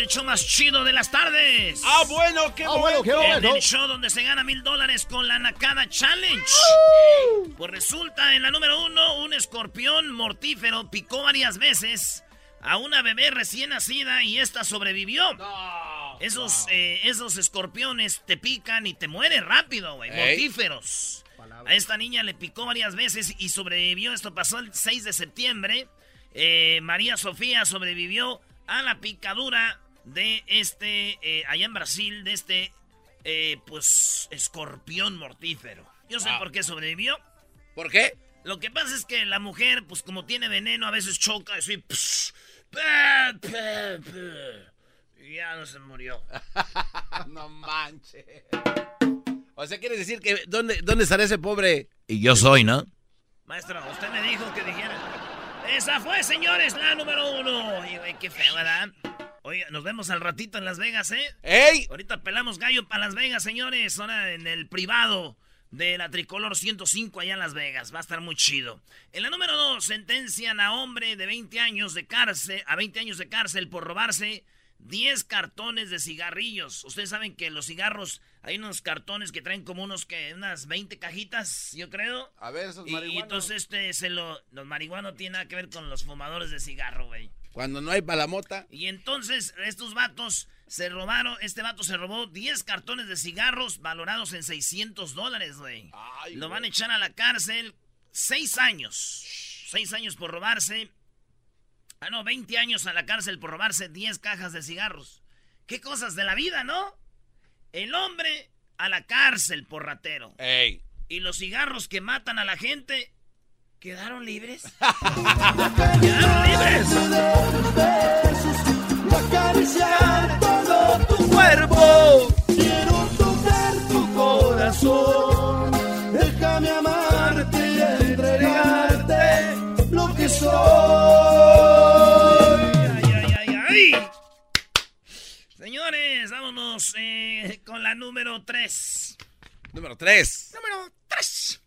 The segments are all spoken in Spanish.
El show más chido de las tardes. Ah, bueno, qué ah, bueno, qué bueno. En el show donde se gana mil dólares con la Nakada Challenge. Pues resulta, en la número uno, un escorpión mortífero picó varias veces a una bebé recién nacida y esta sobrevivió. esos, eh, esos escorpiones te pican y te mueren rápido, güey. Mortíferos. A esta niña le picó varias veces y sobrevivió. Esto pasó el 6 de septiembre. Eh, María Sofía sobrevivió a la picadura de este, eh, allá en Brasil, de este, pues, escorpión mortífero. Yo sé por qué sobrevivió. ¿Por qué? Lo que pasa es que la mujer, pues como tiene veneno, a veces choca así. y ya no se murió. no manches. O sea, ¿quieres decir que dónde, dónde estará ese pobre? Y yo soy, ¿no? Maestro, usted me dijo que dijera. Esa fue, señores, la número uno. Y, qué feo, ¿verdad? Oye, nos vemos al ratito en Las Vegas, ¿eh? ¡Ey! Ahorita pelamos gallo para Las Vegas, señores. Ahora en el privado de la Tricolor 105 allá en Las Vegas. Va a estar muy chido. En la número 2, sentencian a hombre de 20 años de cárcel, a 20 años de cárcel por robarse 10 cartones de cigarrillos. Ustedes saben que los cigarros, hay unos cartones que traen como unos que unas 20 cajitas, yo creo. A ver, esos marihuanos. Y, entonces este se lo los marihuanos tienen nada que ver con los fumadores de cigarro, güey. Cuando no hay palamota. Y entonces estos vatos se robaron, este vato se robó 10 cartones de cigarros valorados en 600 dólares, güey. Lo van a echar a la cárcel 6 años. 6 años por robarse. Ah, no, 20 años a la cárcel por robarse 10 cajas de cigarros. Qué cosas de la vida, ¿no? El hombre a la cárcel por ratero. Ey. Y los cigarros que matan a la gente quedaron libres. quedaron libres 3. Número 3.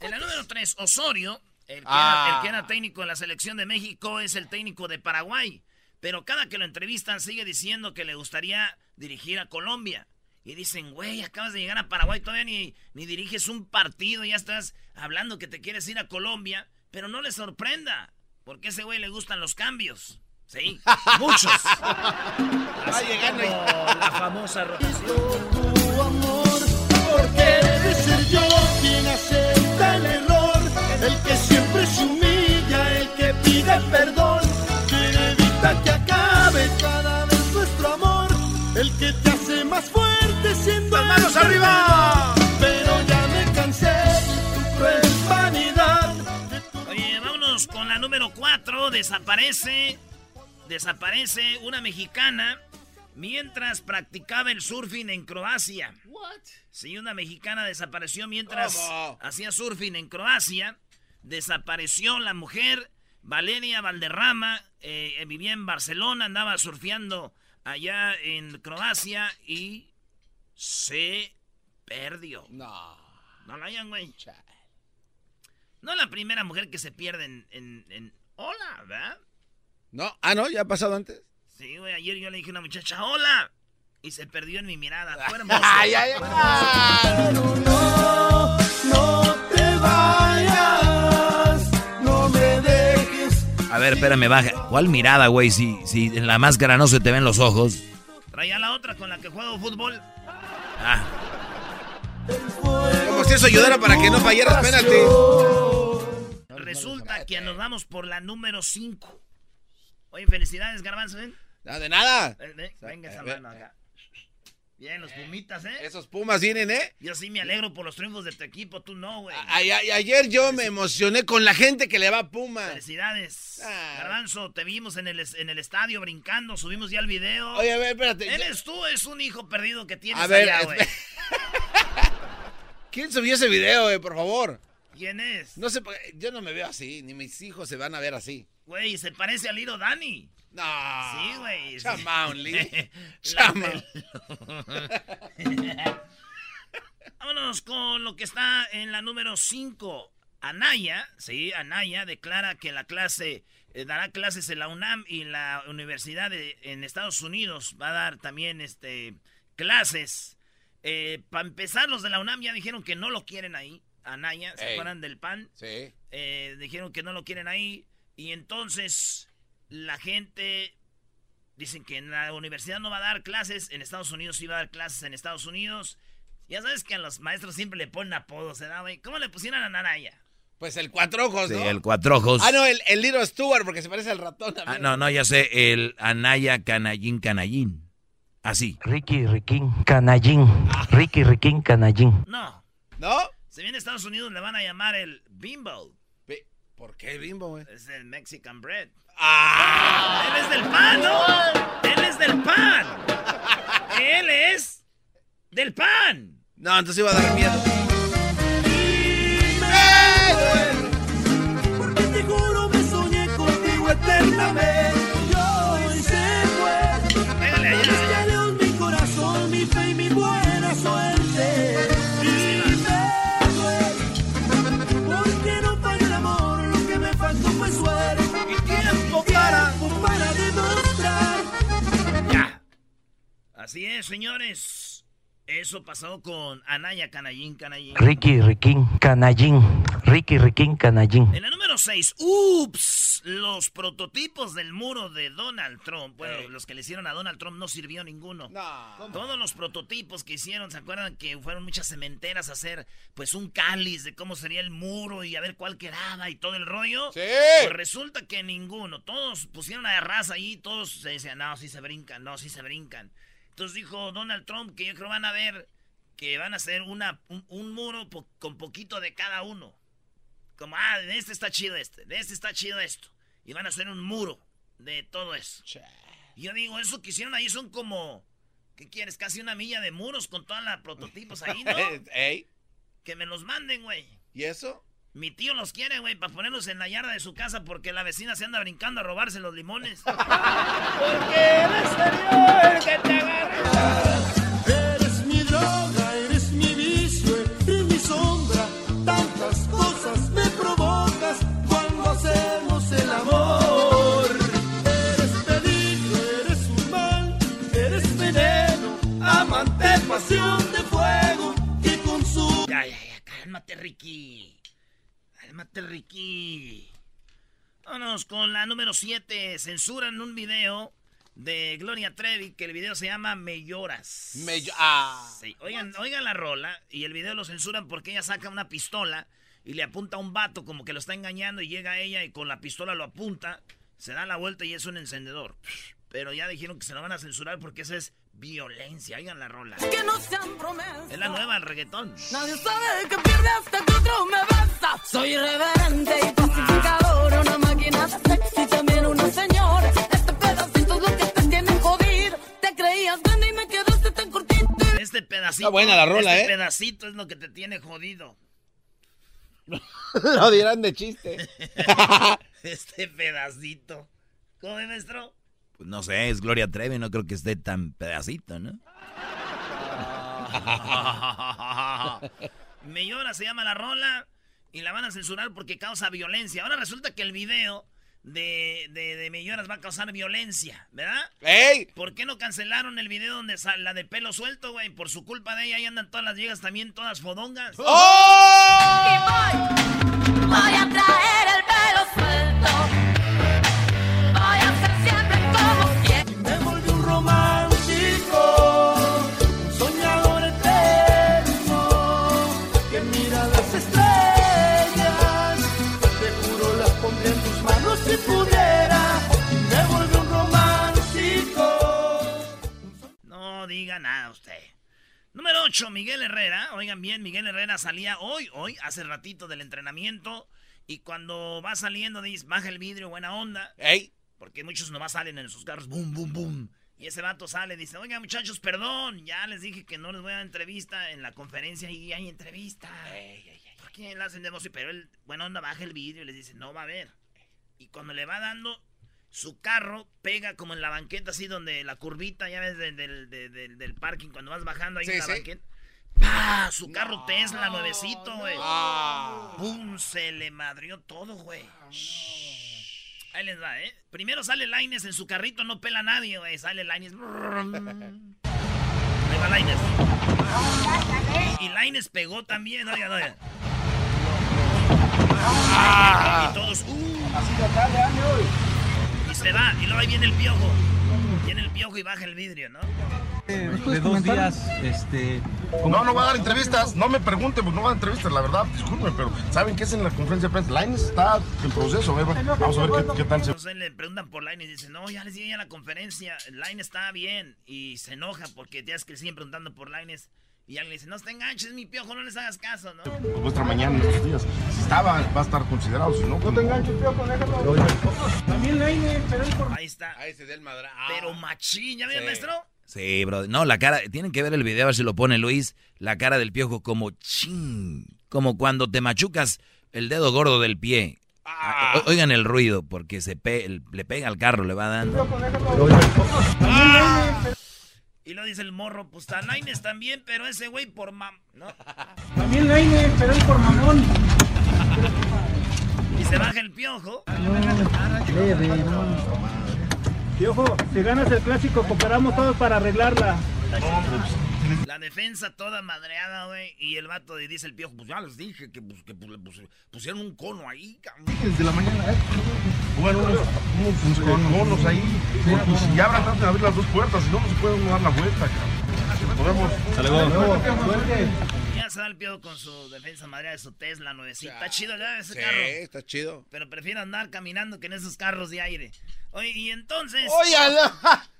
En la número 3, Osorio, el que, era, el que, era, técnico en la selección de México, es el técnico de Paraguay. Pero cada que lo entrevistan sigue diciendo que le gustaría dirigir a Colombia. Y dicen, güey, acabas de llegar a Paraguay, todavía ni, ni diriges un partido, ya estás hablando que te quieres ir a Colombia. Pero no le sorprenda, porque a ese güey le gustan los cambios. Sí, muchos. Va llegando la famosa rotación. Porque debe ser yo quien acepta el error, el que siempre se humilla, el que pide perdón que acabe cada vez nuestro amor, el que te hace más fuerte siendo manos arriba. Pero ya me cansé de tu cruel vanidad. Oye, vámonos con la número 4. Desaparece, desaparece una mexicana mientras practicaba el surfing en Croacia. What? Sí, una mexicana desapareció mientras hacía surfing en Croacia. Desapareció la mujer Valeria Valderrama eh, vivía en Barcelona, andaba surfeando allá en Croacia y se perdió. No. No la hayan, güey. No la primera mujer que se pierde en, en, Hola, ¿verdad? No, ah, no, ya ha pasado antes. Sí, güey, ayer yo le dije a una muchacha, hola. Y se perdió en mi mirada. Fue ay, ay, ay. no, no te vayas. A ver, espérame, baja. ¿Cuál mirada, güey? Si, si en la máscara no se te ven los ojos. Traía la otra con la que juego fútbol. Ah. Como si eso ayudara para que no fallaras penalti. Resulta que nos vamos por la número 5. Oye, felicidades, Garbanzo, ¿eh? No, de nada. Venga esa mano acá. Bien, los Pumitas, ¿eh? Esos Pumas vienen, ¿eh? Yo sí me alegro por los triunfos de tu equipo, tú no, güey. Ayer yo me emocioné con la gente que le va a Pumas. Felicidades. Ah. Garbanzo, te vimos en el, en el estadio brincando, subimos ya el video. Oye, a ver, espérate. Eres tú, es un hijo perdido que tienes a ver, allá, güey. ¿Quién subió ese video, güey, por favor? ¿Quién es? No sé, yo no me veo así, ni mis hijos se van a ver así. Güey, se parece a Liro Dani. No. Sí, güey. Chamaun, Lee. Chamaun. Vámonos con lo que está en la número 5. Anaya, sí, Anaya declara que la clase eh, dará clases en la UNAM y la universidad en Estados Unidos va a dar también este clases. Eh, Para empezar, los de la UNAM ya dijeron que no lo quieren ahí. Anaya, ¿se acuerdan del PAN? Sí. Eh, dijeron que no lo quieren ahí. Y entonces la gente dicen que en la universidad no va a dar clases, en Estados Unidos sí va a dar clases en Estados Unidos. Ya sabes que a los maestros siempre le ponen apodos, ¿verdad, güey? ¿Cómo le pusieron a Nanaya? Pues el cuatro ojos, ¿no? Sí, el cuatro ojos. Ah, no, el, el Little Stewart, porque se parece al ratón. Ah, no, no, ya sé, el Anaya Canallín Canallín. Así. Ricky Riquín Canallín. Ricky Riquín Canallín. No. ¿No? Si viene a Estados Unidos le van a llamar el Bimbo. ¿Por qué Bimbo, güey? Es el Mexican Bread. ¡Ah! Él es del pan, ¿no? Él es del pan. Él es del pan. No, entonces iba a dar miedo. Porque te juro me soñé contigo eternamente. Así es, señores. Eso pasó con Anaya Canallín Canallín. Ricky Riquín Canallín. Ricky Riquín Canallín. En la número 6, ups, los prototipos del muro de Donald Trump. Bueno, los que le hicieron a Donald Trump no sirvió ninguno. No. Todos los prototipos que hicieron, ¿se acuerdan que fueron muchas cementeras a hacer pues un cáliz de cómo sería el muro y a ver cuál quedaba y todo el rollo? Sí. Pues resulta que ninguno. Todos pusieron a raza ahí, todos se decían, no, sí se brincan, no, sí se brincan. Entonces dijo Donald Trump que yo creo van a ver que van a hacer una, un, un muro po- con poquito de cada uno. Como, ah, de este está chido este, de este está chido esto. Y van a hacer un muro de todo eso. Y yo digo, eso que hicieron ahí son como, ¿qué quieres? Casi una milla de muros con todos los prototipos ahí, ¿no? ¿Ey? que me los manden, güey. ¿Y eso? Mi tío los quiere, güey, para ponerlos en la yarda de su casa porque la vecina se anda brincando a robarse los limones. Censuran un video de Gloria Trevi que el video se llama Me lloras. Me ah. Sí, oigan, oigan la rola y el video lo censuran porque ella saca una pistola y le apunta a un vato como que lo está engañando y llega ella y con la pistola lo apunta, se da la vuelta y es un encendedor. Pero ya dijeron que se lo van a censurar porque eso es violencia. Oigan la rola. Que no sean promesas. Es la nueva del reggaetón. Nadie sabe que pierde hasta que otro me besa. Soy irreverente y pacificador. Una máquina sexy, también pedacito. Está buena la rola, este ¿eh? pedacito es lo que te tiene jodido. Lo dirán de chiste. Este pedacito. ¿Cómo es, maestro? Pues no sé, es Gloria Trevi, no creo que esté tan pedacito, ¿no? Me llora se llama la rola y la van a censurar porque causa violencia. Ahora resulta que el video de, de, de va a causar violencia, ¿verdad? ¡Ey! ¿Por qué no cancelaron el video donde sale la de pelo suelto, güey? Por su culpa de ella ahí andan todas las viejas también, todas fodongas. ¡Oh! Voy a traer nada usted. Número 8, Miguel Herrera. Oigan bien, Miguel Herrera salía hoy, hoy, hace ratito del entrenamiento. Y cuando va saliendo, dice, baja el vidrio, buena onda. ¡Ey! Porque muchos nomás salen en sus carros, boom, boom, boom. Y ese vato sale dice, oiga muchachos, perdón, ya les dije que no les voy a dar entrevista en la conferencia y hay entrevista. ¿Por ¿quién la hacen de emoción? Pero él, bueno, onda, baja el vidrio y les dice, no va a ver. Y cuando le va dando, su carro pega como en la banqueta, así donde la curvita, ya ves, del, del, del, del parking, cuando vas bajando ahí Sí, en la sí. banqueta. ¡Pah! Su carro Tesla, nuevecito, güey. Ah. ¡Pum! Se le madrió todo, güey. Ahí les va, ¿eh? Primero sale Laines en su carrito, no pela a nadie, güey. Sale Laines. Ahí va Laines. Y Laines pegó también, oigan, oigan. Y todos, ¡uh! Y se va, y luego ahí viene el piojo. Viene el piojo y baja el vidrio, ¿no? de dos días, este... No, no va a dar entrevistas. No me pregunten, pues no va a dar entrevistas, la verdad. Disculpen, pero ¿saben qué es en la conferencia de prensa? Lines está en proceso. ver, Vamos a ver qué, qué tal se. Entonces le preguntan por Line y dice, no, ya les dije a la conferencia, Line está bien. Y se enoja porque ya es que le siguen preguntando por Lines. Y alguien le dice, no te enganches, mi piojo, no les hagas caso, ¿no? Vuestra mañana en estos días. Si estaba, va a estar considerado. Si no, no te enganches, También Laine, pero él por... Ahí está. Ahí se da el madra. Ah. Pero machín, ¿ya Sí. maestro? Sí, bro. No, la cara, tienen que ver el video a ver si lo pone Luis, la cara del piojo como ching, como cuando te machucas el dedo gordo del pie. Ah. Oigan el ruido, porque se pe- le pega al carro, le va dando. Y lo dice el morro, pues está Lines también, pero ese güey por mam... ¿no? También Laine, pero él por mamón. Y se baja el piojo. Piojo, si ganas el clásico, cooperamos todos para arreglarla. La defensa toda madreada, güey. Y el vato dice el piojo, pues ya les dije que, pues, que pues, pusieron un cono ahí, cabrón. Desde la mañana, ¿eh? Bueno, unos, unos, unos conos ahí. Pues, si abran, traten de abrir las dos puertas. Si no, no se puede uno dar la vuelta, cabrón. Podemos. Ya se da el piojo con su defensa madreada de su Tesla nuevecita. Está chido ya ese Sí, carro. está chido. Pero prefiero andar caminando que en esos carros de aire. Oye, y entonces... ¡Óyala!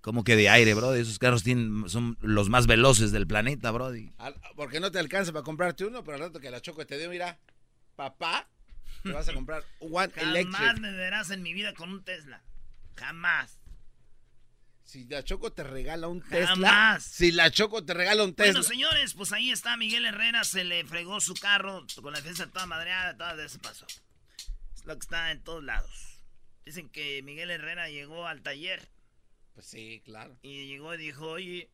Como que de aire, bro. Esos carros tienen, son los más veloces del planeta, bro. Al- Porque no te alcanza para comprarte uno, pero al rato que la Choco te dio, mira, papá, te vas a comprar One Jamás Electric. me verás en mi vida con un Tesla. Jamás. Si la Choco te regala un Tesla, Jamás. si la Choco te regala un Tesla, Bueno, señores, pues ahí está Miguel Herrera. Se le fregó su carro con la defensa toda madreada. Todo eso pasó. Es lo que está en todos lados. Dicen que Miguel Herrera llegó al taller pues sí, claro. y llegó y dijo, oye,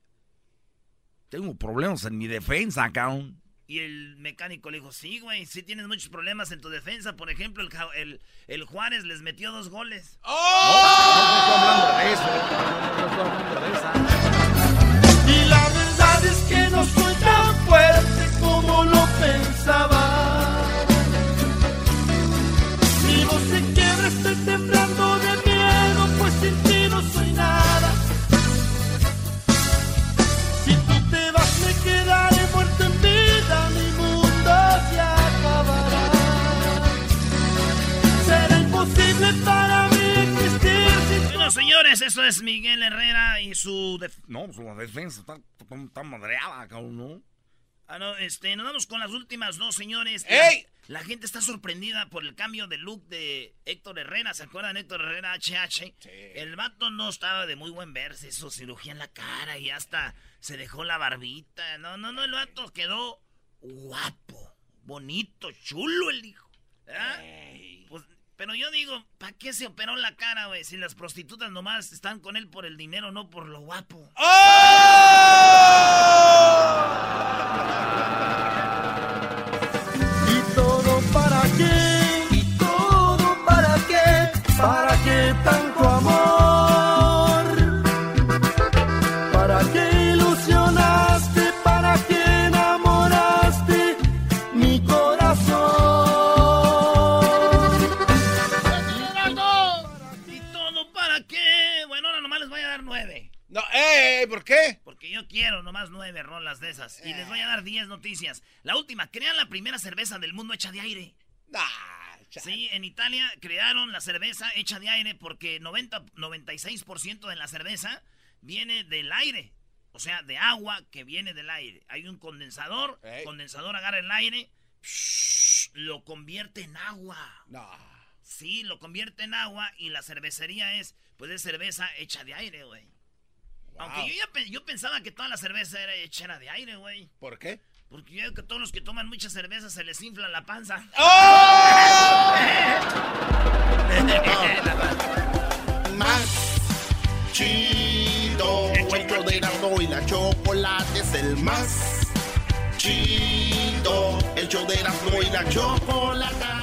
Tengo problemas en mi defensa, cabrón. Y el mecánico le dijo, sí, güey, sí tienes muchos problemas en tu defensa. Por ejemplo, el, el, el Juárez les metió dos goles. Y Miguel Herrera y su... No, su defensa está, está madreada, cabrón, ¿no? Ah, no, este, nos vamos con las últimas dos, señores. ¡Ey! La, la gente está sorprendida por el cambio de look de Héctor Herrera. ¿Se acuerdan de Héctor Herrera HH? El vato no estaba de muy buen verse, su cirugía en la cara y hasta se dejó la barbita. No, no, no, el vato quedó guapo, bonito, chulo el hijo. Pues, pero yo digo, ¿para qué se operó la cara, güey? Si las prostitutas nomás están con él por el dinero, no por lo guapo. ¿Y qué? Bueno, ahora nomás les voy a dar nueve. No, ¡ey! ¿Por qué? Porque yo quiero nomás nueve rolas de esas. Y les voy a dar diez noticias. La última, crean la primera cerveza del mundo hecha de aire. Ah, Sí, en Italia crearon la cerveza hecha de aire porque 90, 96% de la cerveza viene del aire. O sea, de agua que viene del aire. Hay un condensador, Ey. condensador agarra el aire, lo convierte en agua. No. Sí, lo convierte en agua y la cervecería es, pues es cerveza hecha de aire, güey. Wow. Aunque yo ya yo pensaba que toda la cerveza era hecha de aire, güey. ¿Por qué? Porque yo veo que todos los que toman mucha cerveza se les infla la panza. ¡Oh! más chido. El show de y la chocolate es el más chido. El show de y la chocolate.